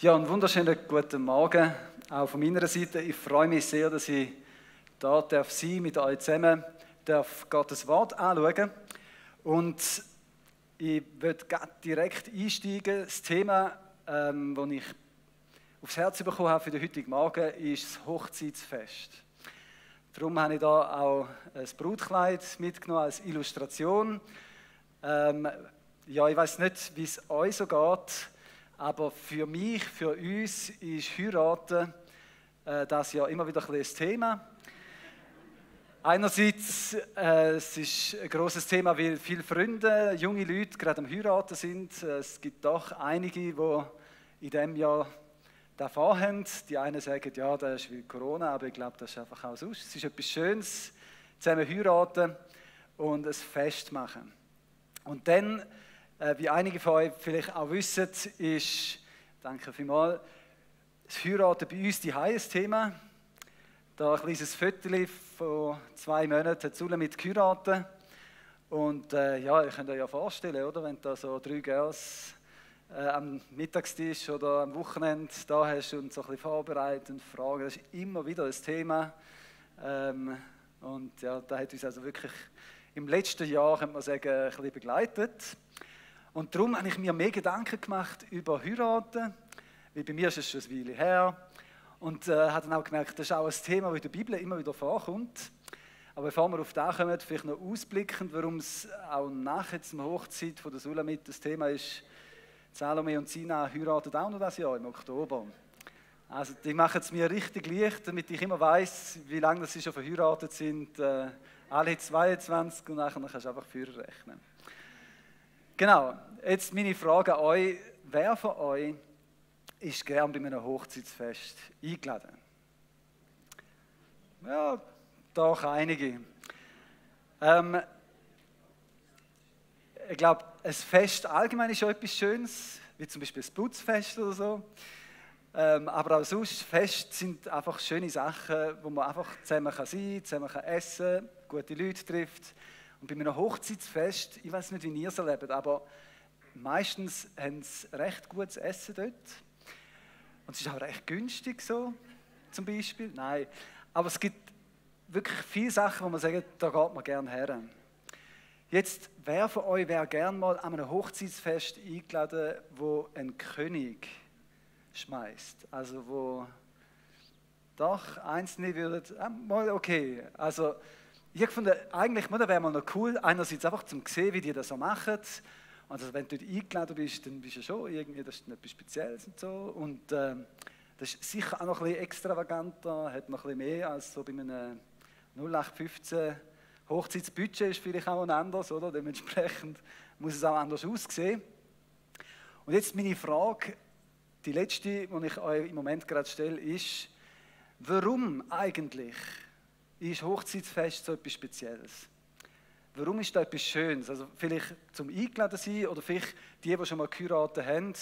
Ja, einen wunderschönen guten Morgen auch von meiner Seite. Ich freue mich sehr, dass ich da darf sein mit euch zusammen, darf Gottes Wort anschauen. Und ich würde direkt einsteigen. Das Thema, ähm, das ich aufs Herz bekommen habe für den heutigen Morgen, ist das Hochzeitsfest. Darum habe ich da auch ein Brutkleid mitgenommen als Illustration. Ähm, ja, ich weiß nicht, wie es euch so geht. Aber für mich, für uns ist Heiraten äh, das ja immer wieder ein, ein Thema. Einerseits äh, es ist ein großes Thema, weil viele Freunde, junge Leute gerade am Heiraten sind. Es gibt doch einige, die in diesem Jahr davon haben. Die einen sagen, ja, das ist wie Corona, aber ich glaube, das ist einfach auch sonst. Es ist etwas Schönes, zusammen heiraten und ein Fest machen. Und dann äh, wie einige von euch vielleicht auch wissen, ist, danke vielmals, das Heiraten bei uns die heißes Thema. Da ein kleines Viertel von zwei Monaten Sulle mit geheiratet. Und äh, ja, ihr könnt euch ja vorstellen, oder, wenn da so drei Girls äh, am Mittagstisch oder am Wochenende da hast und so ein bisschen vorbereitet und fragen, das ist immer wieder ein Thema. Ähm, und ja, da hat uns also wirklich im letzten Jahr, könnte man sagen, ein bisschen begleitet. Und darum habe ich mir mehr Gedanken gemacht über Heiraten, weil bei mir ist es schon eine Weile her. Und äh, habe dann auch gemerkt, das ist auch ein Thema, das in der Bibel immer wieder vorkommt. Aber bevor wir auf das kommen, vielleicht noch ausblickend, warum es auch nach der Hochzeit von der Sulamit das Thema ist, Salome und Sina heiraten auch noch das Jahr im Oktober. Also die machen es mir richtig leicht, damit ich immer weiß, wie lange sie schon verheiratet sind. Äh, alle 22 und nachher kannst du einfach Führer rechnen. Genau, jetzt meine Frage an euch. Wer von euch ist gern bei einem Hochzeitsfest eingeladen? Ja, doch einige. Ähm, ich glaube, ein Fest allgemein ist schon etwas Schönes, wie zum Beispiel das Putzfest oder so. Ähm, aber auch sonst, Fest sind einfach schöne Sachen, wo man einfach zusammen kann sein kann, zusammen kann essen gute Leute trifft. Und bei einem Hochzeitsfest, ich weiß nicht, wie ihr es erlebt, aber meistens haben sie recht gutes Essen dort. Und es ist auch recht günstig so, zum Beispiel. Nein, aber es gibt wirklich viele Sachen, wo man sagt, da geht man gerne her. Jetzt, wer von euch wäre gerne mal an einem Hochzeitsfest eingeladen, wo ein König schmeißt? Also wo doch Einzelne würden, mal okay, also ich fand, eigentlich wäre mal noch cool, einerseits einfach zum sehen, wie die das so machen. Also wenn du dort eingeladen bist, dann bist du schon irgendwie, das ist etwas Spezielles und so. Und äh, das ist sicher auch noch ein bisschen extravaganter, hat noch ein bisschen mehr als so bei einem 0815 Hochzeitsbudget ist vielleicht auch anders, oder? Dementsprechend muss es auch anders aussehen. Und jetzt meine Frage, die letzte, die ich euch im Moment gerade stelle, ist, warum eigentlich ist Hochzeitsfest so etwas Spezielles. Warum ist das etwas Schönes? Also vielleicht zum Eingeladen sein oder vielleicht die, die schon mal geheiratet haben.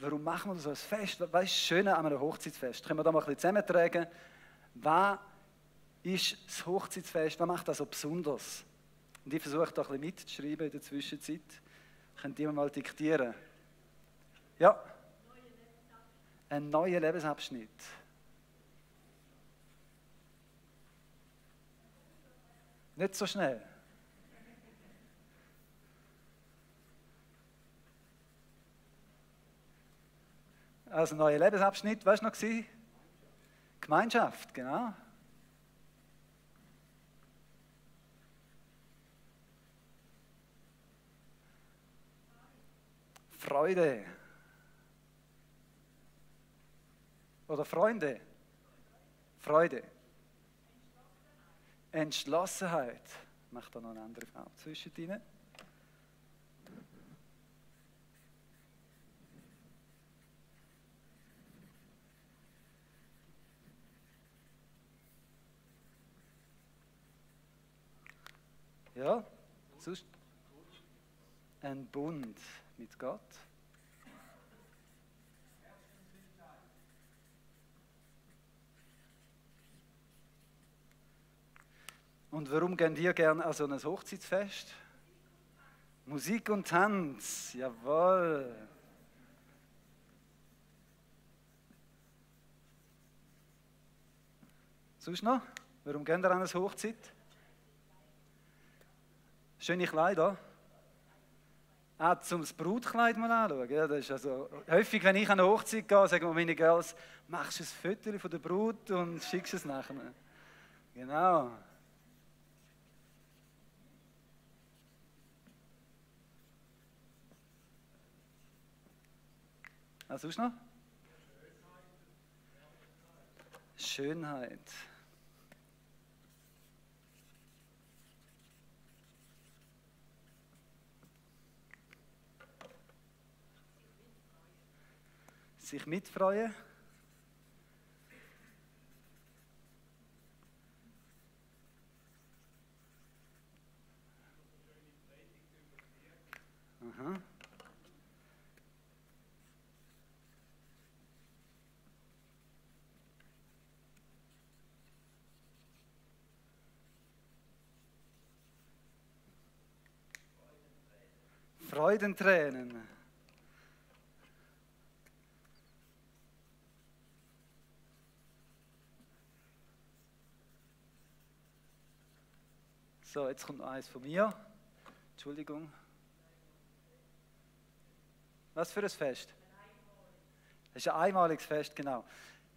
Warum machen wir so ein Fest? Was ist das an einem Hochzeitsfest? Können wir da mal ein bisschen zusammentragen? Was ist das Hochzeitsfest? Was macht das so besonders? Und ich versuche da ein bisschen mitzuschreiben in der Zwischenzeit. Könnt ihr mal diktieren? Ja? Ein neuer Lebensabschnitt. Nicht so schnell. Also neuer Lebensabschnitt, was war noch? Gemeinschaft, genau. Freude. Oder Freunde. Freude. Entschlossenheit. Ich mache da noch eine andere Frau zwischendrin. Ja, sonst ein Bund mit Gott. Und warum gehen ihr gerne an so ein Hochzeitsfest? Musik und Tanz, jawohl. Sonst noch? Warum gehen ihr an eine Hochzeit? Schöne Kleider. Auch zum Brutkleid mal anschauen. Ja, das ist also häufig, wenn ich an eine Hochzeit gehe, sagen mir meine Girls, machst du ein Foto von der Brut und schickst es nachher. Genau. Was sonst noch? Schönheit. Sich mitfreuen. Freudentränen. So, jetzt kommt noch eins von mir. Entschuldigung. Was für ein Fest? Das ist ein einmaliges Fest, genau.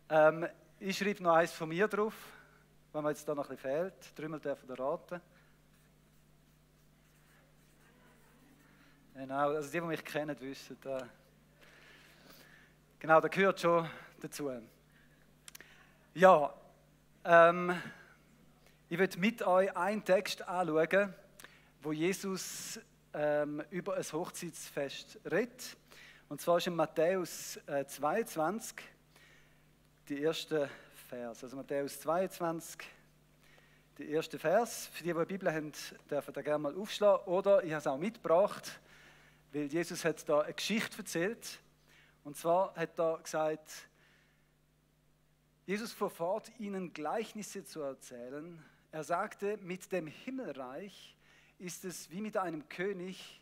Ähm, ich schreibe noch eins von mir drauf, wenn mir jetzt da noch ein bisschen fehlt. Trümmel dürfen raten. Genau, also die, die mich kennen, wissen. Äh, genau, da gehört schon dazu. Ja, ähm, ich will mit euch einen Text anschauen, wo Jesus ähm, über ein Hochzeitsfest redet. Und zwar ist in Matthäus äh, 22, die erste Vers. Also Matthäus 22, die erste Vers. Für die, die eine Bibel haben, dürfen da gerne mal aufschlagen. Oder ich habe es auch mitgebracht, weil Jesus hat da eine Geschichte erzählt. Und zwar hat er gesagt, Jesus verfahrt ihnen Gleichnisse zu erzählen. Er sagte, mit dem Himmelreich ist es wie mit einem König,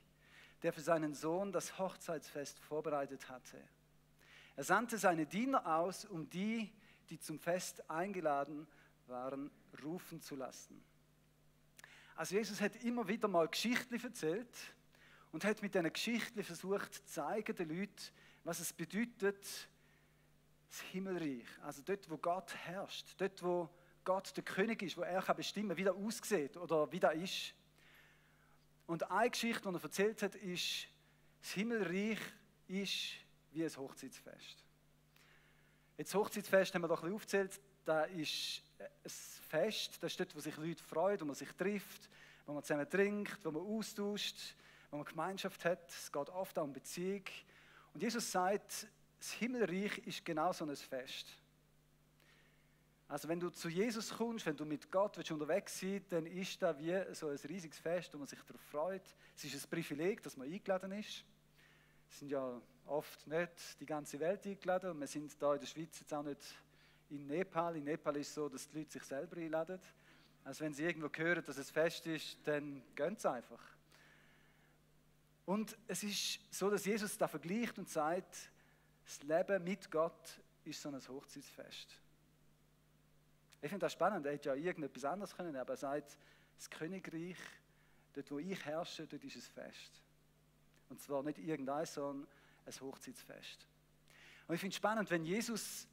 der für seinen Sohn das Hochzeitsfest vorbereitet hatte. Er sandte seine Diener aus, um die, die zum Fest eingeladen waren, rufen zu lassen. Also Jesus hat immer wieder mal Geschichten erzählt und hat mit diesen Geschichten versucht zu zeigen den Leuten, was es bedeutet, das Himmelreich. Also dort, wo Gott herrscht, dort, wo Gott der König ist, wo er kann bestimmen wie er aussieht oder wie er ist. Und eine Geschichte, die er erzählt hat, ist, das Himmelreich ist wie ein Hochzeitsfest. Jetzt Hochzeitsfest haben wir doch ein bisschen aufgezählt, da ist ein Fest, das ist dort, wo sich Leute freuen, wo man sich trifft, wo man zusammen trinkt, wo man austauscht, wo man Gemeinschaft hat. Es geht oft auch um Beziehung. Und Jesus sagt, das Himmelreich ist genau so ein Fest. Also wenn du zu Jesus kommst, wenn du mit Gott willst unterwegs sein dann ist da wie so ein riesiges Fest, wo man sich darauf freut. Es ist ein Privileg, dass man eingeladen ist. Es sind ja oft nicht die ganze Welt eingeladen wir sind da in der Schweiz jetzt auch nicht in Nepal. In Nepal ist es so, dass die Leute sich selber einladen. Also wenn sie irgendwo hören, dass es Fest ist, dann gehen sie einfach. Und es ist so, dass Jesus da vergleicht und sagt, das Leben mit Gott ist so ein Hochzeitsfest. Ich finde das spannend, er hätte ja irgendetwas anderes können, aber er sagt, das Königreich, dort wo ich herrsche, dort ist es Fest. Und zwar nicht irgendein, sondern ein Hochzeitsfest. Und ich finde es spannend, wenn Jesus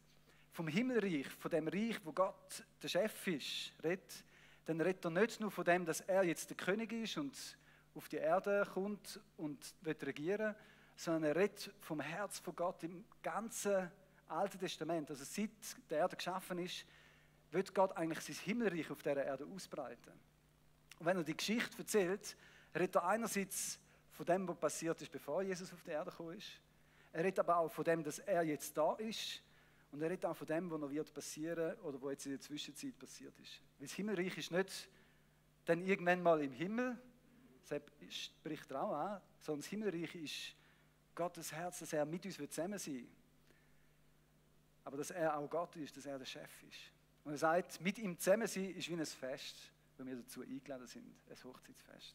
vom Himmelreich, von dem Reich, wo Gott der Chef ist, redet, dann redet er nicht nur von dem, dass er jetzt der König ist und auf die Erde kommt und wird regieren, sondern er redet vom Herz von Gott im ganzen Alten Testament. Also seit der Erde geschaffen ist, wird Gott eigentlich sein Himmelreich auf dieser Erde ausbreiten. Und wenn er die Geschichte erzählt, redet er einerseits von dem, was passiert ist, bevor Jesus auf die Erde gekommen ist. Er redet aber auch von dem, dass er jetzt da ist. Und er redet auch von dem, was noch wird passieren oder was jetzt in der Zwischenzeit passiert ist. Weil das Himmelreich ist nicht dann irgendwann mal im Himmel, das spricht er auch an, sondern das Himmelreich ist Gottes Herz, dass er mit uns zusammen sein will. Aber dass er auch Gott ist, dass er der Chef ist. Und er sagt, mit ihm zusammen sein ist wie ein Fest, wo wir dazu eingeladen sind, ein Hochzeitsfest.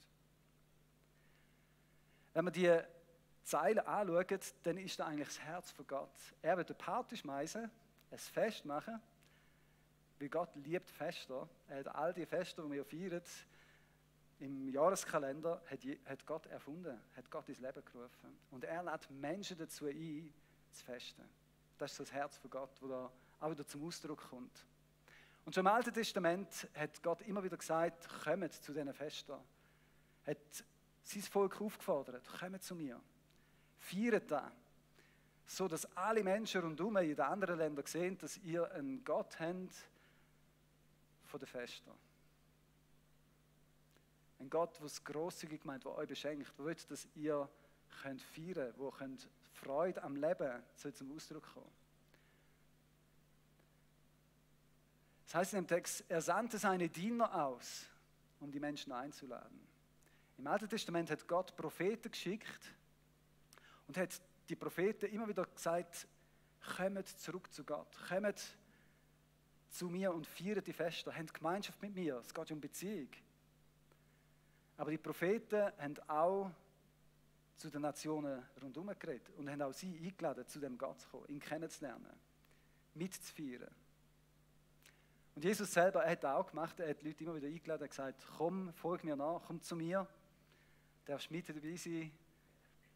Wenn wir die Zeilen anschauen, dann ist da eigentlich das Herz von Gott. Er wird eine Party schmeißen, ein Fest machen, Weil Gott liebt Feste. Er hat all die Feste, die wir feiern, im Jahreskalender, hat, Gott erfunden, hat Gott ins Leben gerufen. Und er lädt Menschen dazu ein, zu festen. Das ist das Herz von Gott, wo da auch wieder zum Ausdruck kommt. Und schon im Alten Testament hat Gott immer wieder gesagt, kommt zu diesen Festen. Hat sein Volk aufgefordert, kommt zu mir. Feiert das. So dass alle Menschen rundherum in den anderen Ländern sehen, dass ihr einen Gott habt von den Festen. Ein Gott, der es grosszügig meint, der euch beschenkt, der will, dass ihr könnt feiern könnt, könnt Freude am Leben soll zum Ausdruck kommen. Das heißt in dem Text, er sandte seine Diener aus, um die Menschen einzuladen. Im Alten Testament hat Gott Propheten geschickt und hat die Propheten immer wieder gesagt, kommt zurück zu Gott, kommt zu mir und feiert die Feste, habt Gemeinschaft mit mir, es geht um Beziehung. Aber die Propheten haben auch zu den Nationen rundherum geredet und haben auch sie eingeladen, zu dem Gott zu kommen, ihn kennenzulernen, mitzufeiern. Und Jesus selber er hat auch gemacht, er hat die Leute immer wieder eingeladen und gesagt, komm, folg mir nach, komm zu mir, darfst mit dabei sein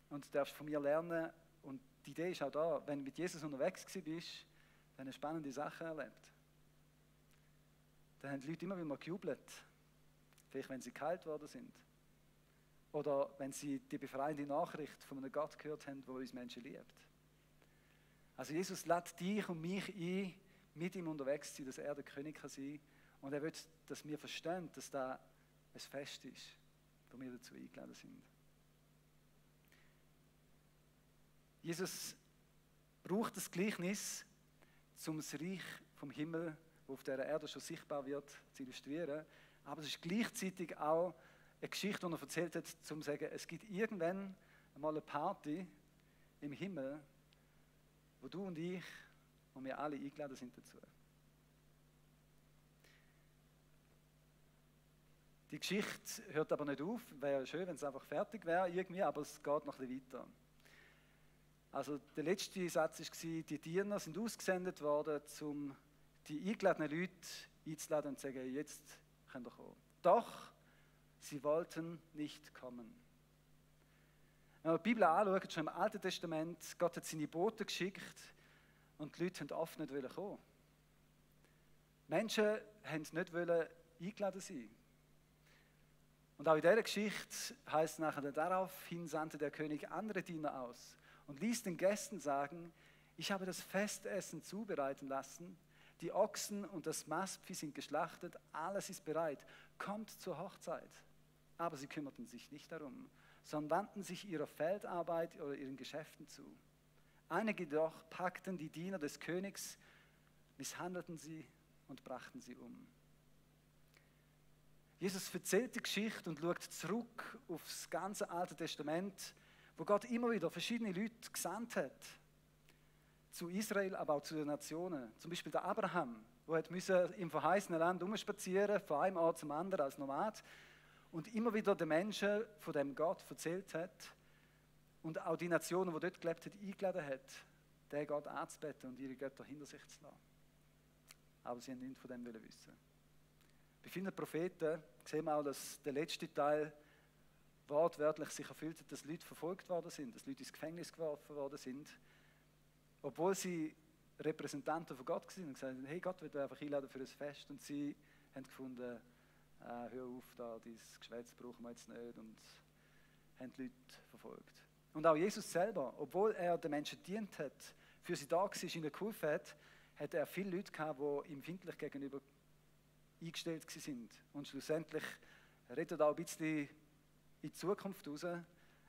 und darfst von mir lernen. Und die Idee ist auch da, wenn du mit Jesus unterwegs bist, dann hast du spannende Sachen erlebt. Dann haben die Leute immer wieder gejubelt, vielleicht wenn sie kalt worden sind. Oder wenn sie die befreiende Nachricht von einem Gott gehört haben, der uns Menschen liebt. Also Jesus lädt dich und mich ein, mit ihm unterwegs zu sein, dass er der König kann sein Und er will, dass wir verstehen, dass da ein Fest ist, wo wir dazu eingeladen sind. Jesus braucht das Gleichnis, um das Reich vom Himmel, das auf der Erde schon sichtbar wird, zu illustrieren. Aber es ist gleichzeitig auch eine Geschichte, die er erzählt hat, um zu sagen, es gibt irgendwann einmal eine Party im Himmel, wo du und ich und wir alle eingeladen sind dazu. Die Geschichte hört aber nicht auf. Wäre schön, wenn es einfach fertig wäre, irgendwie, aber es geht noch ein bisschen weiter. Also der letzte Satz war, die Diener sind ausgesendet worden, um die eingeladenen Leute einzuladen und zu sagen, jetzt könnt kommen. Doch sie wollten nicht kommen. Wenn wir die Bibel anschauen, schon im Alten Testament, Gott hat seine Boten geschickt, und die Leute haben oft nicht kommen. Menschen haben nicht eingeladen sein. Und auch in dieser Geschichte heißt es nachher, daraufhin sandte der König andere Diener aus und ließ den Gästen sagen, ich habe das Festessen zubereiten lassen, die Ochsen und das Mastvieh sind geschlachtet, alles ist bereit, kommt zur Hochzeit. Aber sie kümmerten sich nicht darum, sondern wandten sich ihrer Feldarbeit oder ihren Geschäften zu. Einige jedoch packten die Diener des Königs, misshandelten sie und brachten sie um. Jesus erzählt die Geschichte und schaut zurück auf das ganze Alte Testament, wo Gott immer wieder verschiedene Leute gesandt hat. Zu Israel, aber auch zu den Nationen. Zum Beispiel der Abraham, der im verheißenen Land umspazieren, von einem Ort zum anderen als Nomad und immer wieder den Menschen von dem Gott erzählt hat und auch die Nationen, die dort gelebt haben, eingeladen hat, den Gott anzubeten und ihre Götter hinter sich zu lassen. Aber sie haben nichts von dem wissen. Bei vielen Propheten sehen wir auch, dass der letzte Teil wortwörtlich sich erfüllt hat, dass Leute verfolgt worden sind, dass Leute ins Gefängnis geworfen worden sind, obwohl sie Repräsentanten von Gott waren und gesagt haben, hey, Gott will einfach einladen für ein Fest. Und sie haben gefunden, äh, hör auf, da, dieses Geschwätz brauchen wir jetzt nicht und haben die Leute verfolgt. Und auch Jesus selber, obwohl er den Menschen dient hat, für sie da war, ihnen geholfen hat, hat er viele Leute gehabt, die ihm findlich gegenüber eingestellt sind. Und schlussendlich redet er auch ein bisschen in die Zukunft raus.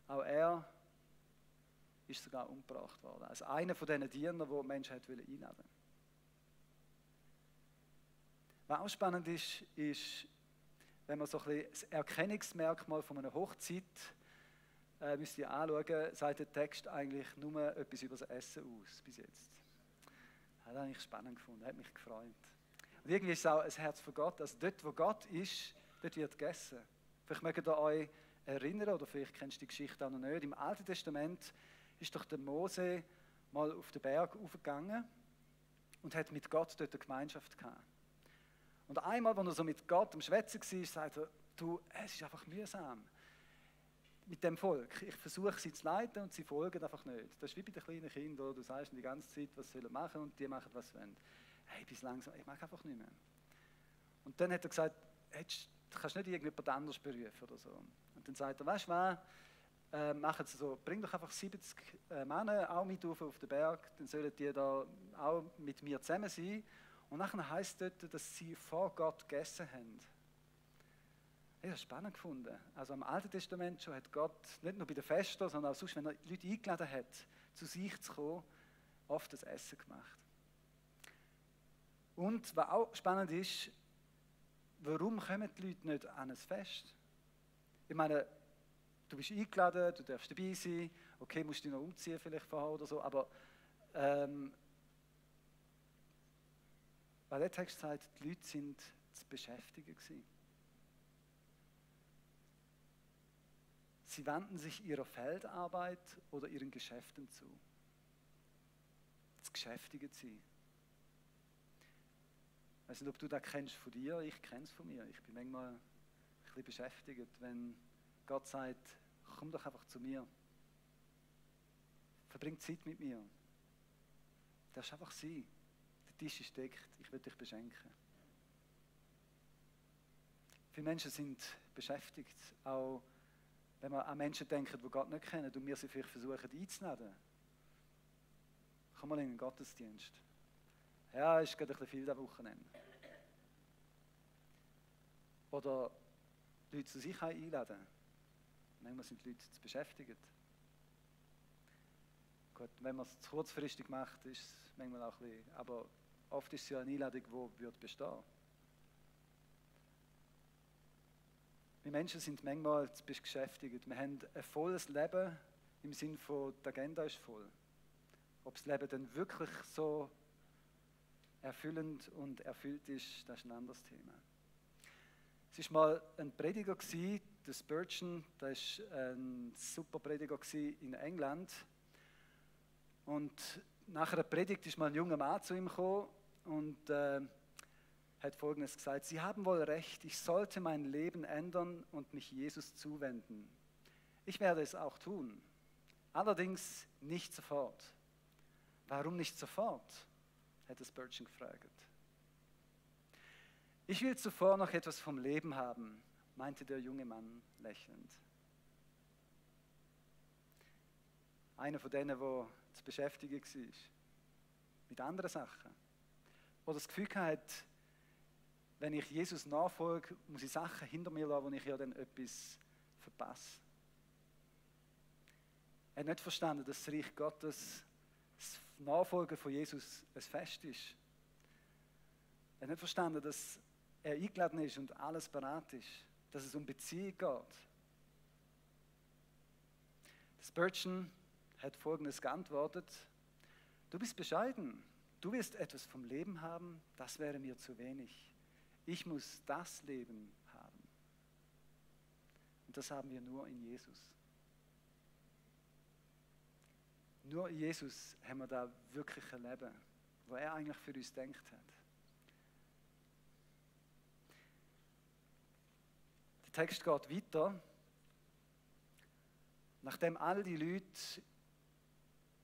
Auch er ist sogar umgebracht worden. Als einer von diesen Dienern, die die Menschen einladen wollten. Was auch spannend ist, ist, wenn man so ein bisschen das Erkennungsmerkmal von einer Hochzeit äh, müsst ihr anschauen, sagt der Text eigentlich nur etwas über das Essen aus, bis jetzt. Das habe ich spannend gefunden, hat mich gefreut. Und irgendwie ist es auch ein Herz von Gott, also dort, wo Gott ist, dort wird gegessen. Vielleicht mögt ihr euch erinnern, oder vielleicht kennst du die Geschichte auch noch nicht, im Alten Testament ist doch der Mose mal auf den Berg aufgegangen und hat mit Gott dort eine Gemeinschaft gehabt. Und einmal, als er so mit Gott am Schwätzen war, sagt er, du, es ist einfach mühsam mit dem Volk. Ich versuche sie zu leiten und sie folgen einfach nicht. Das ist wie bei den kleinen Kindern, du sagst die ganze Zeit, was sie machen und die machen, was sie wollen. Hey, bis langsam, ich mag einfach nicht mehr. Und dann hat er gesagt, du kannst nicht irgendjemand anders berufen oder so. Und dann sagt er, weißt du was, äh, machen sie so, bring doch einfach 70 äh, Männer auch mit auf, auf den Berg, dann sollen die da auch mit mir zusammen sein. Und nachher heißt dort, dass sie vor Gott gegessen haben. Ich habe spannend gefunden. Also im Alten Testament schon hat Gott nicht nur bei den Festen, sondern auch sonst, wenn er Leute eingeladen hat, zu sich zu kommen, oft das Essen gemacht. Und was auch spannend ist, warum kommen die Leute nicht an ein Fest? Ich meine, du bist eingeladen, du darfst dabei sein, okay, musst dich noch umziehen vielleicht vorher oder so, aber ähm, weil der Text sagt, die Leute sind zu beschäftigen gewesen. Sie wandten sich ihrer Feldarbeit oder ihren Geschäften zu. Das Geschäftige sie. Ich weiß nicht, ob du das kennst von dir, ich kenne es von mir. Ich bin manchmal ein bisschen beschäftigt, wenn Gott sagt, komm doch einfach zu mir. Verbring Zeit mit mir. Das ist einfach sein. Der Tisch ist deckt, ich will dich beschenken. Viele Menschen sind beschäftigt, auch wenn wir an Menschen denken, die Gott nicht kennen und wir sie vielleicht versuchen einzuladen. Komm mal in den Gottesdienst. Ja, ist gerade ein bisschen viel der Wochenende. Oder Leute zu sich einladen. Manchmal sind die Leute zu beschäftigt. Gut, wenn man es zu kurzfristig macht, ist es manchmal auch ein bisschen, aber oft ist es ja eine Einladung, die wird bestehen Wir Menschen sind manchmal zu beschäftigt. Wir haben ein volles Leben im Sinne von, die Agenda ist voll. Ob das Leben dann wirklich so erfüllend und erfüllt ist, das ist ein anderes Thema. Es war mal ein Prediger, der Spurgeon, das war ein super Prediger in England. Und nach einer Predigt ist mal ein junger Mann zu ihm gekommen und äh, hat Folgendes gesagt, Sie haben wohl recht, ich sollte mein Leben ändern und mich Jesus zuwenden. Ich werde es auch tun, allerdings nicht sofort. Warum nicht sofort? hätte Spurgeon gefragt. Ich will zuvor noch etwas vom Leben haben, meinte der junge Mann lächelnd. Einer von denen, der zu beschäftigen war mit anderen Sachen. Oder das Gefühl hatte, wenn ich Jesus nachfolge, muss ich Sachen hinter mir lassen, wo ich ja dann etwas verpasse. Er hat nicht verstanden, dass das Reich Gottes, das Nachfolgen von Jesus ein Fest ist. Er hat nicht verstanden, dass er eingeladen ist und alles bereit ist, dass es um Beziehung geht. Spurgeon hat Folgendes geantwortet, du bist bescheiden, du wirst etwas vom Leben haben, das wäre mir zu wenig. Ich muss das Leben haben. Und das haben wir nur in Jesus. Nur in Jesus haben wir da wirklich ein Leben, wo er eigentlich für uns denkt hat. Der Text geht weiter. Nachdem all die Leute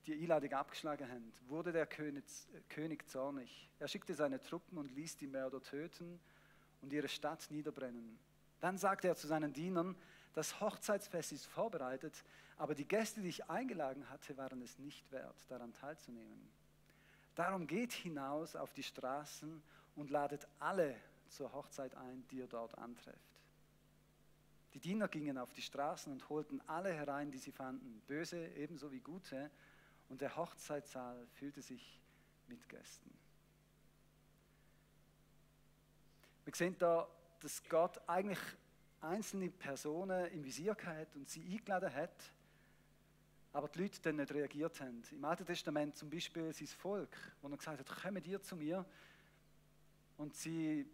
die Einladung abgeschlagen haben, wurde der König, König zornig. Er schickte seine Truppen und ließ die Mörder töten und ihre Stadt niederbrennen. Dann sagte er zu seinen Dienern, das Hochzeitsfest ist vorbereitet, aber die Gäste, die ich eingeladen hatte, waren es nicht wert, daran teilzunehmen. Darum geht hinaus auf die Straßen und ladet alle zur Hochzeit ein, die ihr dort antrefft. Die Diener gingen auf die Straßen und holten alle herein, die sie fanden, böse ebenso wie gute, und der Hochzeitssaal füllte sich mit Gästen. Wir sehen da, dass Gott eigentlich einzelne Personen im Visier hat und sie eingeladen hat, aber die Leute dann nicht reagiert haben. Im Alten Testament zum Beispiel sein Volk, wo er gesagt hat, kommen ihr zu mir und sie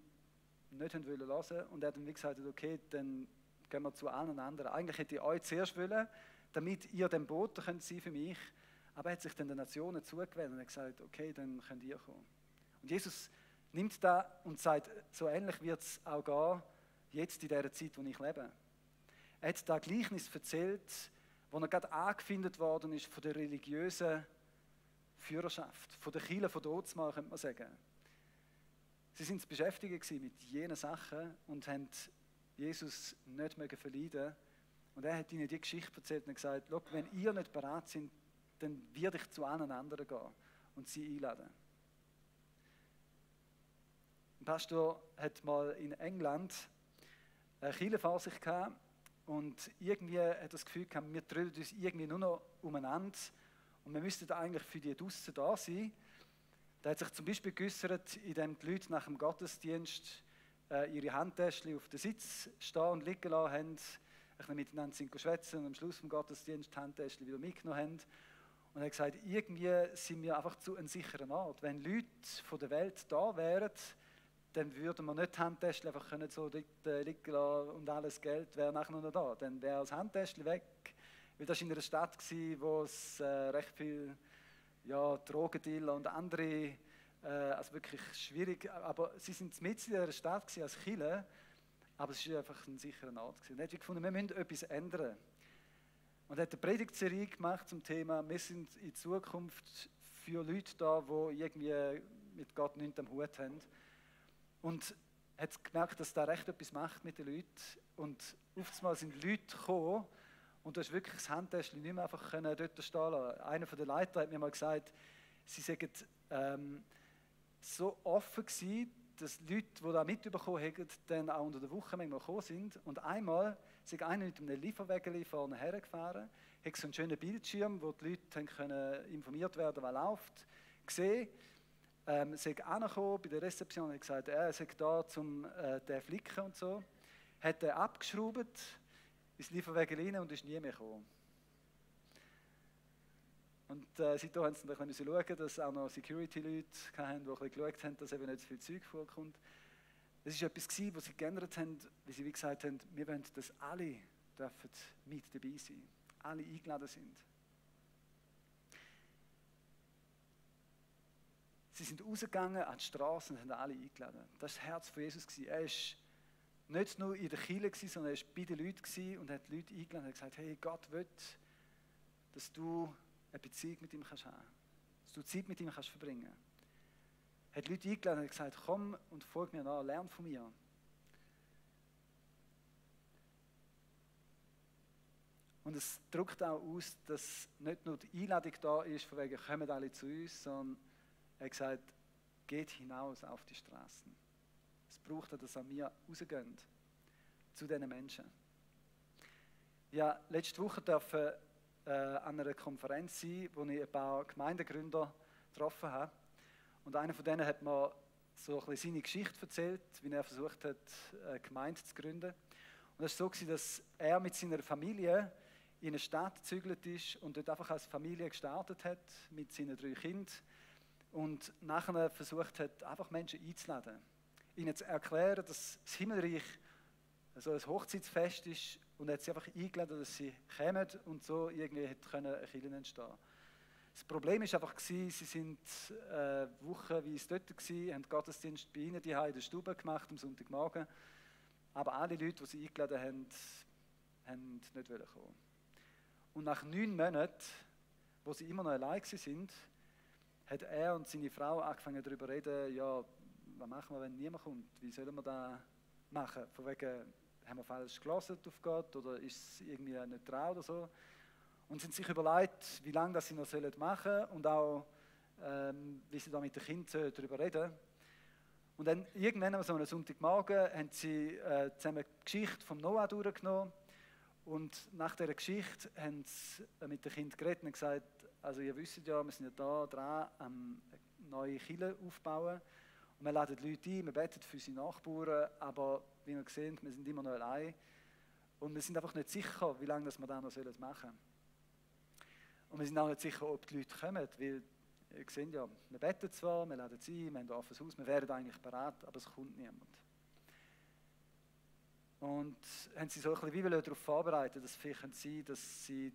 nicht haben wollen lassen und er dann wie gesagt hat, okay, dann gehen wir zu allen anderen. Eigentlich hätte ich euch zuerst wollen, damit ihr den Boot könnt sein für mich, aber er hat sich dann den Nationen zugewählt und gesagt, okay, dann könnt ihr kommen. Und Jesus nimmt da und sagt, so ähnlich wird es auch gehen, jetzt in der Zeit, wo ich lebe. Er hat da Gleichnis erzählt, wo er gerade angefindet worden ist von der religiösen Führerschaft, von der Kirche von Dotsmal, könnte man sagen. Sie sind beschäftigt mit jenen Sachen und haben Jesus nicht mögen verleiden. Und er hat ihnen die Geschichte erzählt und gesagt, wenn ihr nicht bereit seid, dann werde ich zu einem anderen gehen und sie einladen. Ein Pastor hat mal in England eine Kirche vor sich gehabt und irgendwie hat das Gefühl gehabt, wir drehen uns irgendwie nur noch umeinander und wir müssten eigentlich für die draussen da sein. Da hat sich zum Beispiel geäußert, indem die Leute nach dem Gottesdienst ihre Handtäschchen auf den Sitz stehen und liegen lassen haben, ein bisschen miteinander sind schwätzen und am Schluss vom Gottesdienst die Handtäschchen wieder mitgenommen haben. Und er hat gesagt, irgendwie sind wir einfach zu einem sicheren Ort. Wenn Leute von der Welt da wären, dann würden wir nicht Handtäschchen einfach können so äh, liegen lassen und alles Geld wäre nachher noch da. Dann wäre das Handtäschchen weg. Weil das war in einer Stadt, wo es äh, recht viel ja, Drogendealer und andere, äh, also wirklich schwierig, aber sie sind mit in dieser Stadt als Chile, aber es war einfach ein sicherer Ort. Und er hat gefunden, wir müssen etwas ändern. Und hat eine Predigtserie gemacht zum Thema, wir sind in Zukunft für Leute da, die irgendwie mit Gott nichts am Hut haben. Und hat gemerkt, dass da recht etwas macht mit den Leuten. Und oftmals sind Leute gekommen, und du hast wirklich das Handtäschchen nicht mehr einfach dort stehen lassen. Einer der Leiter hat mir mal gesagt, sie seien ähm, so offen gewesen, dass Leute, die da mitbekommen haben, dann auch unter der Woche manchmal gekommen sind. Und einmal ist einer mit einem Lieferwägel vorne hergefahren, hat so einen schönen Bildschirm, wo die Leute können informiert werden, was läuft, gesehen. Ähm, sie angekommen bei der Rezeption und gesagt, er sei da zum äh, den flicken und so. Hat er abgeschraubt, ins Lieferwagen rein und ist nie mehr gekommen. Und äh, seitdem haben sie dann können schauen, dass auch noch Security-Leute hatten, die ein bisschen geschaut haben, dass eben nicht zu viel Zeug vorkommt. Das war etwas, was sie geändert haben, wie sie wie gesagt haben, wir wollen, dass alle dürfen mit dabei sein alle eingeladen sind. Sie sind rausgegangen an die Straße und haben alle eingeladen. Das war das Herz von Jesus. Er ist nicht nur in der Kirche, sondern er war bei den Leuten und hat die Leute eingeladen und gesagt, hey, Gott will, dass du eine Beziehung mit ihm kannst haben dass du Zeit mit ihm kannst verbringen Er hat Leute eingeladen und gesagt, komm und folg mir nach, lern von mir. Und es drückt auch aus, dass nicht nur die Einladung da ist, von wegen, kommen alle zu uns, sondern er hat gesagt, geht hinaus auf die Straßen. Es braucht, dass an mir rausgehen zu diesen Menschen. Ja, letzte Woche durfte äh, an einer Konferenz sein, wo ich ein paar Gemeindegründer getroffen habe. Und einer von denen hat mir so ein bisschen seine Geschichte erzählt, wie er versucht hat, eine Gemeinde zu gründen. Und es war so, dass er mit seiner Familie in eine Stadt gezügelt ist und dort einfach als Familie gestartet hat, mit seinen drei Kindern. Und nachher versucht hat, einfach Menschen einzuladen ihnen zu erklären, dass das Himmelreich so ein Hochzeitsfest ist und hat sie einfach eingeladen, dass sie kommen und so irgendwie hätte können eine Kirche entstehen. Das Problem ist einfach sie sind äh, wochenweise dort gewesen, haben Gottesdienst bei ihnen die in der Stube gemacht am Sonntagmorgen, aber alle Leute, die sie eingeladen haben, haben nicht kommen. Und nach neun Monaten, wo sie immer noch allein sind, hat er und seine Frau angefangen darüber zu reden, ja, was machen wir, wenn niemand kommt? Wie sollen wir das machen? Von wegen, haben wir falsch gelesen auf Gott oder ist es irgendwie nicht trau oder so? Und sind sich überlegt, wie lange das sie noch sollen machen und auch, ähm, wie sie da mit den Kindern darüber reden. Und dann irgendwann so einem Sonntagmorgen haben sie äh, zusammen die Geschichte vom Noah durchgenommen und nach dieser Geschichte haben sie mit den Kindern geredet und gesagt, also ihr wisst ja, wir sind ja da dran, am neue Kille aufbauen und wir laden Leute ein, wir beten für unsere Nachbarn, aber wie wir sehen, wir sind immer noch allein. Und wir sind einfach nicht sicher, wie lange wir das noch machen sollen. Und wir sind auch nicht sicher, ob die Leute kommen, weil ihr seht ja, wir beten zwar, wir laden sie ein, wir haben ein offenes Haus, wir wären eigentlich bereit, aber es kommt niemand. Und haben sie so ein bisschen wie darauf vorbereitet, dass vielleicht sein dass sie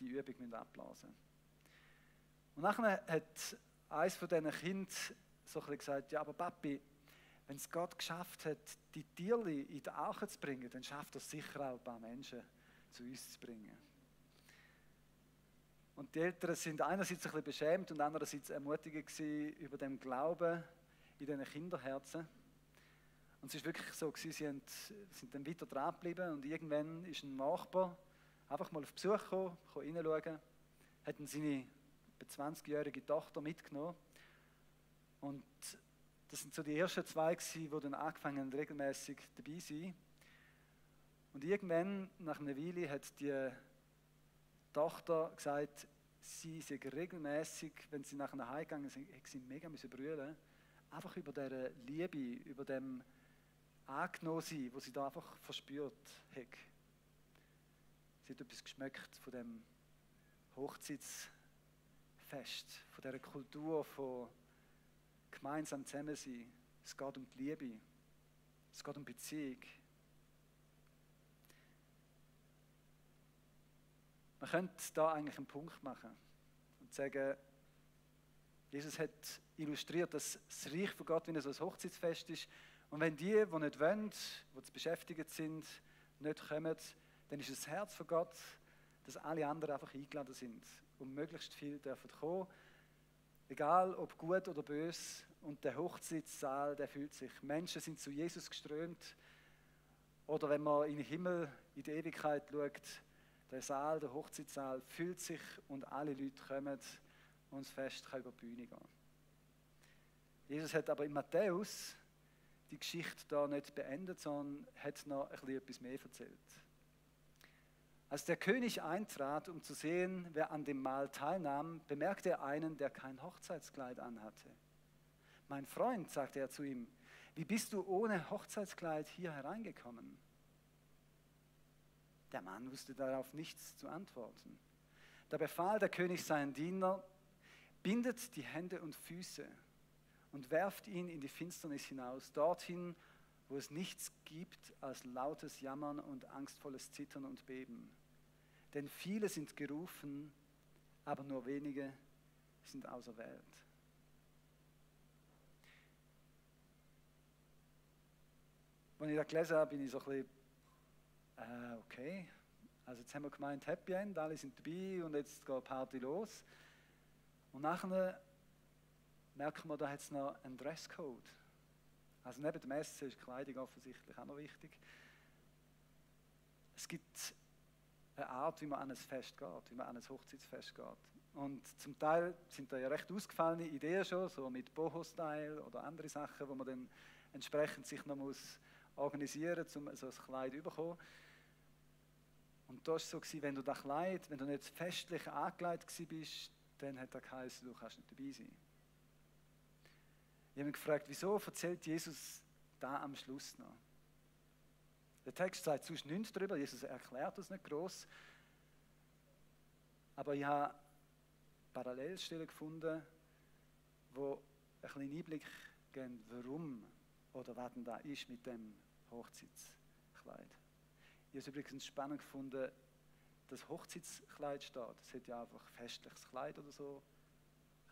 die Übung abblasen müssen. Und nachher hat eines von diesen Kindern so ein gesagt, ja, aber Papi, wenn es Gott geschafft hat, die Tiere in die Arche zu bringen, dann schafft er sicher auch ein paar Menschen zu uns zu bringen. Und die Eltern sind einerseits ein bisschen beschämt und andererseits ermutigend über den Glauben in diesen Kinderherzen. Und es ist wirklich so, sie sind dann weiter dran geblieben und irgendwann ist ein Nachbar einfach mal auf Besuch gekommen, reinschauen, hat seine 20-jährige Tochter mitgenommen und das sind so die ersten zwei die dann angefangen haben, regelmäßig dabei zu sein. Und irgendwann, nach einer Weile, hat die Tochter gesagt, sie sei regelmäßig, wenn sie nach einer gegangen sind, hat sie mega müssen brüllen, einfach über diese Liebe, über dem angenommen sein, sie da einfach verspürt hat. Sie hat etwas geschmeckt von dem Hochzeitsfest, von dieser Kultur von gemeinsam zusammen sein. Es geht um die Liebe. Es geht um Beziehung. Man könnte da eigentlich einen Punkt machen und sagen, Jesus hat illustriert, dass das Reich von Gott wie ein Hochzeitsfest ist. Und wenn die, die nicht wollen, die beschäftigt sind, nicht kommen, dann ist das Herz von Gott, dass alle anderen einfach eingeladen sind und möglichst viel dürfen kommen. Egal ob gut oder böse. Und der Hochzeitssaal, der fühlt sich. Menschen sind zu Jesus geströmt. Oder wenn man in den Himmel, in die Ewigkeit schaut, der Saal, der Hochzeitssaal füllt sich und alle Leute kommen und das Fest kann über die Bühne gehen. Jesus hat aber in Matthäus die Geschichte da nicht beendet, sondern hat noch ein bisschen etwas mehr erzählt. Als der König eintrat, um zu sehen, wer an dem Mahl teilnahm, bemerkte er einen, der kein Hochzeitskleid anhatte. Mein Freund, sagte er zu ihm, wie bist du ohne Hochzeitskleid hier hereingekommen? Der Mann wusste darauf nichts zu antworten. Da befahl der König seinen Diener, bindet die Hände und Füße und werft ihn in die Finsternis hinaus, dorthin, wo es nichts gibt als lautes Jammern und angstvolles Zittern und Beben. Denn viele sind gerufen, aber nur wenige sind auserwählt. Als ich das gelesen habe, bin ich so ein bisschen, äh, okay, also jetzt haben wir gemeint Happy End, alle sind dabei und jetzt geht die Party los. Und nachher merken wir, da hat es noch einen Dresscode. Also neben dem Essen ist Kleidung offensichtlich auch noch wichtig. Es gibt eine Art, wie man an ein Fest geht, wie man an ein Hochzeitsfest geht. Und zum Teil sind da ja recht ausgefallene Ideen schon, so mit Boho-Style oder andere Sachen, wo man dann entsprechend sich noch muss organisieren muss, um so ein Kleid zu bekommen. Und da war es so, wenn du das Kleid, wenn du nicht festlich angelegt bist, dann hat er geheißen, du kannst nicht dabei sein. Ich habe mich gefragt, wieso erzählt Jesus da am Schluss noch? Der Text sagt sonst nichts darüber, Jesus erklärt das nicht groß. Aber ich habe Parallelstellen gefunden, wo ein bisschen Einblick geben, warum oder was denn da ist mit dem Hochzeitskleid. Ich habe es übrigens spannend gefunden, das Hochzeitskleid steht. Es hätte ja einfach festliches Kleid oder so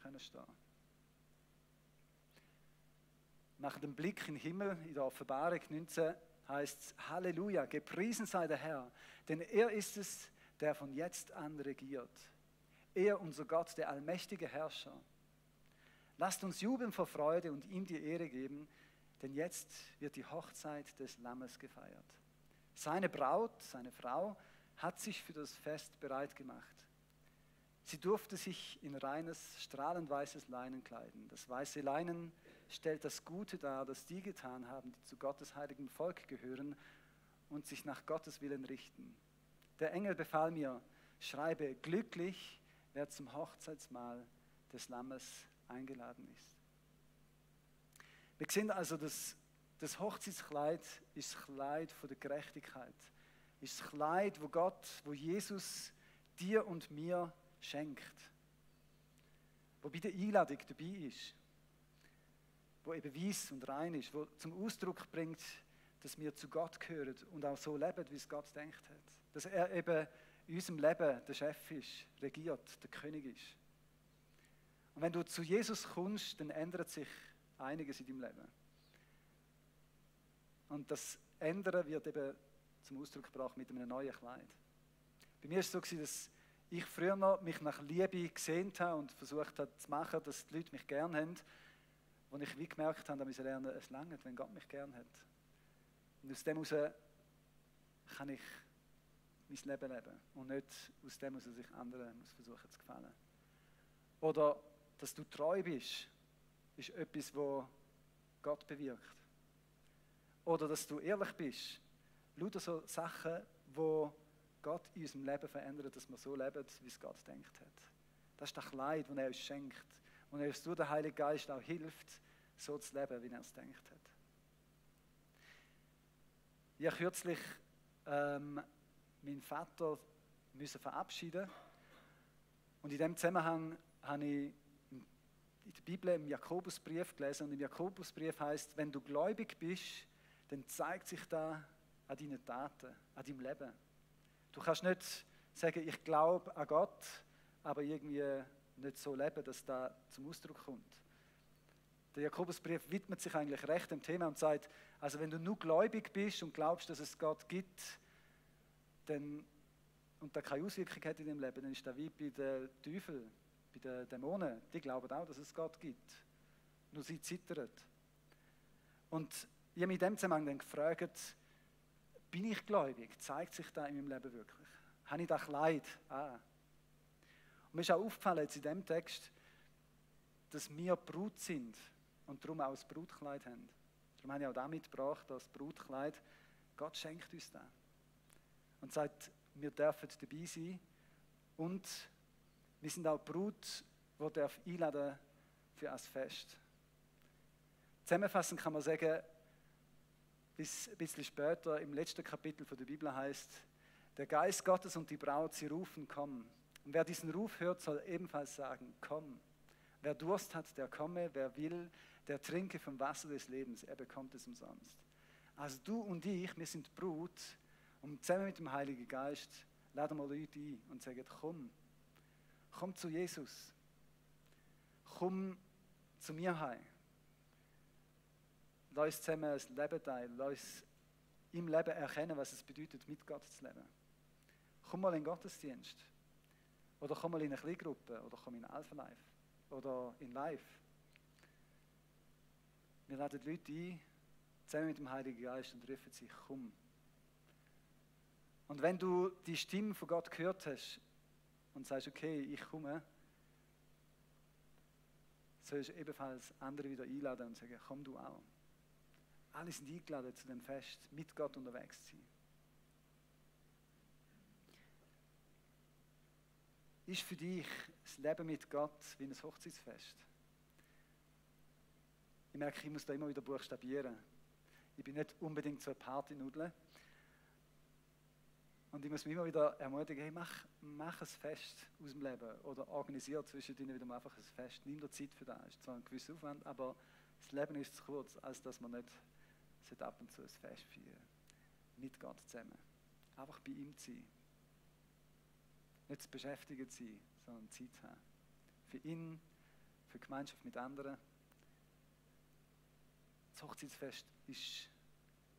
können stehen. Nach dem Blick in den Himmel in der Offenbarung 19 heißt es, Halleluja, gepriesen sei der Herr, denn er ist es, der von jetzt an regiert. Er, unser Gott, der allmächtige Herrscher. Lasst uns jubeln vor Freude und ihm die Ehre geben, denn jetzt wird die Hochzeit des Lammes gefeiert. Seine Braut, seine Frau, hat sich für das Fest bereit gemacht. Sie durfte sich in reines, strahlend weißes Leinen kleiden. Das weiße Leinen stellt das Gute dar, das die getan haben, die zu Gottes heiligen Volk gehören und sich nach Gottes Willen richten. Der Engel befahl mir, schreibe glücklich, wer zum Hochzeitsmahl des Lammes eingeladen ist. Wir sehen also, dass das Hochzeitskleid ist das Kleid von der Gerechtigkeit. Ist das Kleid, wo Gott, wo Jesus dir und mir schenkt. Wo bei Einladung dabei ist. Wo eben weiß und rein ist. Wo zum Ausdruck bringt, dass wir zu Gott gehören und auch so leben, wie es Gott denkt hat. Dass er eben in unserem Leben der Chef ist, regiert, der König ist. Und wenn du zu Jesus kommst, dann ändert sich einiges in deinem Leben. Und das Ändern wird eben zum Ausdruck gebracht mit einem neuen Kleid. Bei mir war es so, dass ich früher noch mich nach Liebe gesehnt habe und versucht habe zu machen, dass die Leute mich gern haben, wo ich wie gemerkt habe, dass ich lernen, es langt, wenn Gott mich gern hat. Und aus dem heraus kann ich mein Leben leben und nicht aus dem heraus, dass ich anderen versuchen zu gefallen. Oder dass du treu bist, ist etwas, wo Gott bewirkt. Oder dass du ehrlich bist. Lauter so Sachen, wo Gott in unserem Leben verändert, dass wir so leben, wie es Gott denkt hat. Das ist das Leid, das er uns schenkt. Und er uns durch den Heiligen Geist auch hilft, so zu leben, wie er es denkt hat. Ich habe kürzlich ähm, meinen Vater müssen verabschieden und in dem Zusammenhang habe ich in der Bibel im Jakobusbrief gelesen und im Jakobusbrief heißt, wenn du gläubig bist, dann zeigt sich da an deinen Taten, an deinem Leben. Du kannst nicht sagen, ich glaube an Gott, aber irgendwie nicht so leben, dass da zum Ausdruck kommt. Der Jakobusbrief widmet sich eigentlich recht dem Thema und sagt, also wenn du nur gläubig bist und glaubst, dass es Gott gibt, dann, und da keine Auswirkung hat in deinem Leben, dann ist das wie bei den Teufeln, bei den Dämonen. Die glauben auch, dass es Gott gibt. Nur sie zittern. Und ich habe mich in dem Zusammenhang dann gefragt, bin ich gläubig? Zeigt sich das in meinem Leben wirklich? Habe ich das Kleid an? Und mir ist auch aufgefallen jetzt in dem Text, dass wir Brut sind und darum auch das Brutkleid haben. Darum habe ich auch das mitgebracht, das Brutkleid. Gott schenkt uns das. Und sagt, wir dürfen dabei sein und wir sind auch Brut, die einladen für ein Fest. Zusammenfassend kann man sagen, bis ein bisschen später im letzten Kapitel der Bibel heißt, der Geist Gottes und die Braut, sie rufen, komm. Und wer diesen Ruf hört, soll ebenfalls sagen, komm. Wer Durst hat, der komme, wer will, der trinke vom Wasser des Lebens, er bekommt es umsonst. Also du und ich, wir sind Brut und zusammen mit dem Heiligen Geist laden wir Leute ein und sagen, komm, komm zu Jesus, komm zu mir heim. Lass uns zusammen ein Leben teilen, lass uns im Leben erkennen, was es bedeutet, mit Gott zu leben. Komm mal in den Gottesdienst. Oder komm mal in eine Kleingruppe. Oder komm in Alpha Life. Oder in Live. Wir laden Leute ein, zusammen mit dem Heiligen Geist und rufen sich, komm. Und wenn du die Stimme von Gott gehört hast und sagst, okay, ich komme, sollst du ebenfalls andere wieder einladen und sagen, komm du auch. Alle sind eingeladen zu dem Fest, mit Gott unterwegs zu sein. Ist für dich das Leben mit Gott wie ein Hochzeitsfest? Ich merke, ich muss da immer wieder buchstabieren. Ich bin nicht unbedingt so eine Partynudel. Und ich muss mich immer wieder ermutigen, hey, mach, mach ein Fest aus dem Leben oder organisiere zwischendrin wieder mal einfach ein Fest. Nimm dir Zeit für das. Es ist zwar ein gewisser Aufwand, aber das Leben ist zu kurz, als dass man nicht ab und zu ein Fest feiern Mit Gott zusammen. Einfach bei ihm zu sein. Nicht zu beschäftigt sein, sondern Zeit haben. Für ihn, für Gemeinschaft mit anderen. Das Hochzeitsfest ist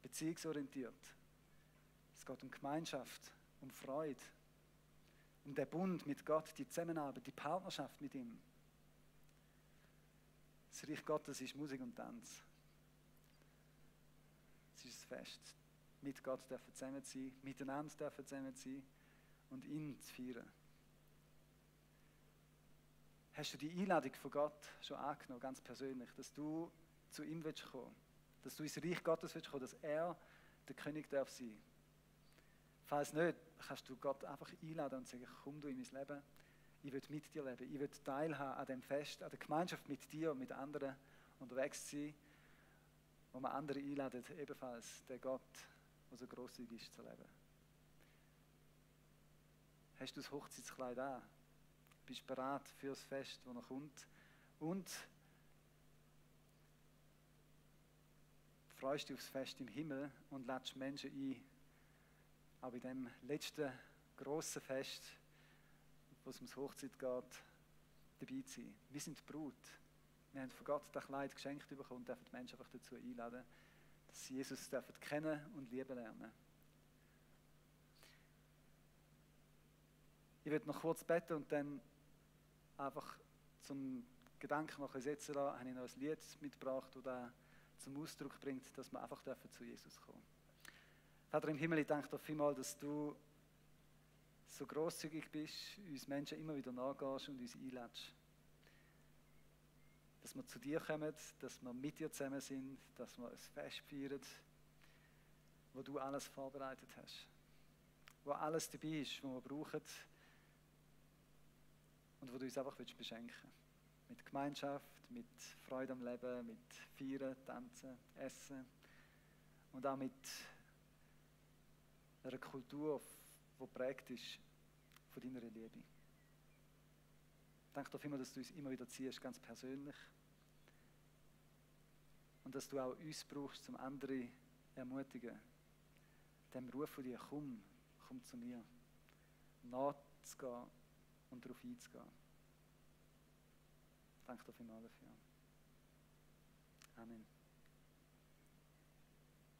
beziehungsorientiert. Es geht um Gemeinschaft, um Freude, um den Bund mit Gott, die Zusammenarbeit, die Partnerschaft mit ihm. Das Reich Gottes ist Musik und Tanz. Es ist ein Fest. Mit Gott dürfen zusammen sein, miteinander dürfen zusammen sein und ihn zu feiern. Hast du die Einladung von Gott schon angenommen, ganz persönlich, dass du zu ihm willst kommen, dass du ins Reich Gottes willst kommen, dass er der König darf sein. Falls nicht, kannst du Gott einfach einladen und sagen, komm du in mein Leben, ich will mit dir leben, ich will teilhaben an dem Fest, an der Gemeinschaft mit dir und mit anderen unterwegs sein, wo man andere einladet, ebenfalls der Gott, der so großzügig ist zu leben. Hast du das Hochzeitskleid an? Bist du bereit für das Fest, das noch kommt? Und freust dich aufs Fest im Himmel und lädst Menschen ein, auch bei dem letzten grossen Fest, wo es ums Hochzeit geht, dabei zu sein. Wir sind die Brut. Wir haben von Gott das Kleid geschenkt bekommen und dürfen die Menschen einfach dazu einladen, sie Jesus dürfen kennen und lieben lernen. Ich werde noch kurz beten und dann einfach zum Gedanken noch setzen lassen, habe ich noch ein Lied mitgebracht, das zum Ausdruck bringt, dass wir einfach dürfen zu Jesus kommen. Vater im Himmel, ich danke dir vielmals, dass du so großzügig bist, uns Menschen immer wieder nachgehst und uns einlädst. Dass wir zu dir kommen, dass wir mit dir zusammen sind, dass wir ein Fest feiern, wo du alles vorbereitet hast. Wo alles dabei ist, was wir brauchen und wo du uns einfach beschenken willst. Mit Gemeinschaft, mit Freude am Leben, mit Feiern, Tanzen, Essen und auch mit einer Kultur, die prägt ist von deiner Liebe. Danke vielmals, dass du uns immer wieder ziehst, ganz persönlich. Und dass du auch uns brauchst, um andere ermutigen. Dem Ruf von dir, komm, komm zu mir. Nachzugehen und darauf einzugehen. Danke dir vielmals dafür. Amen.